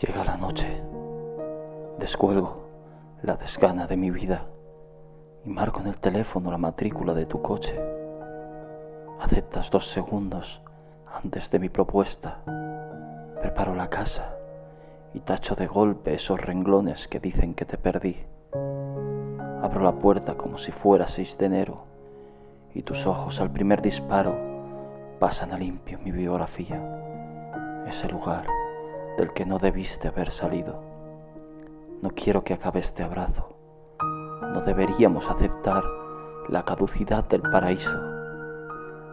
Llega la noche, descuelgo la desgana de mi vida y marco en el teléfono la matrícula de tu coche. Aceptas dos segundos antes de mi propuesta. Preparo la casa y tacho de golpe esos renglones que dicen que te perdí. Abro la puerta como si fuera 6 de enero y tus ojos al primer disparo pasan a limpio mi biografía. Ese lugar del que no debiste haber salido. No quiero que acabe este abrazo. No deberíamos aceptar la caducidad del paraíso.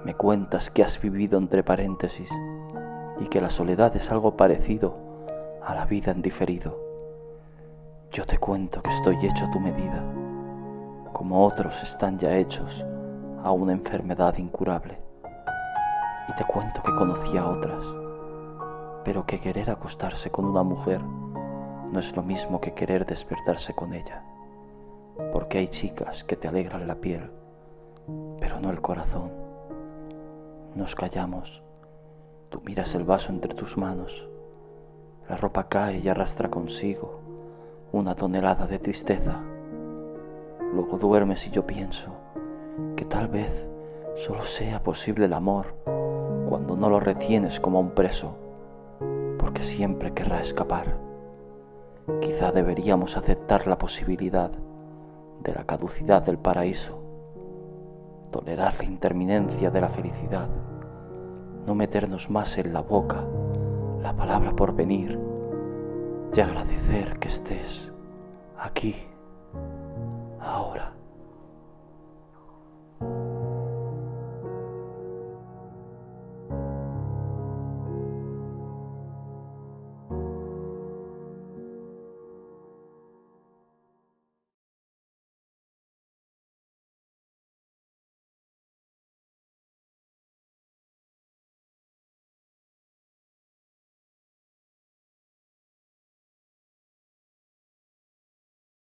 Me cuentas que has vivido entre paréntesis y que la soledad es algo parecido a la vida en diferido. Yo te cuento que estoy hecho a tu medida, como otros están ya hechos a una enfermedad incurable. Y te cuento que conocí a otras pero que querer acostarse con una mujer no es lo mismo que querer despertarse con ella, porque hay chicas que te alegran la piel, pero no el corazón. Nos callamos, tú miras el vaso entre tus manos, la ropa cae y arrastra consigo una tonelada de tristeza. Luego duermes y yo pienso que tal vez solo sea posible el amor cuando no lo retienes como un preso siempre querrá escapar. Quizá deberíamos aceptar la posibilidad de la caducidad del paraíso, tolerar la interminencia de la felicidad, no meternos más en la boca la palabra por venir y agradecer que estés aquí, ahora.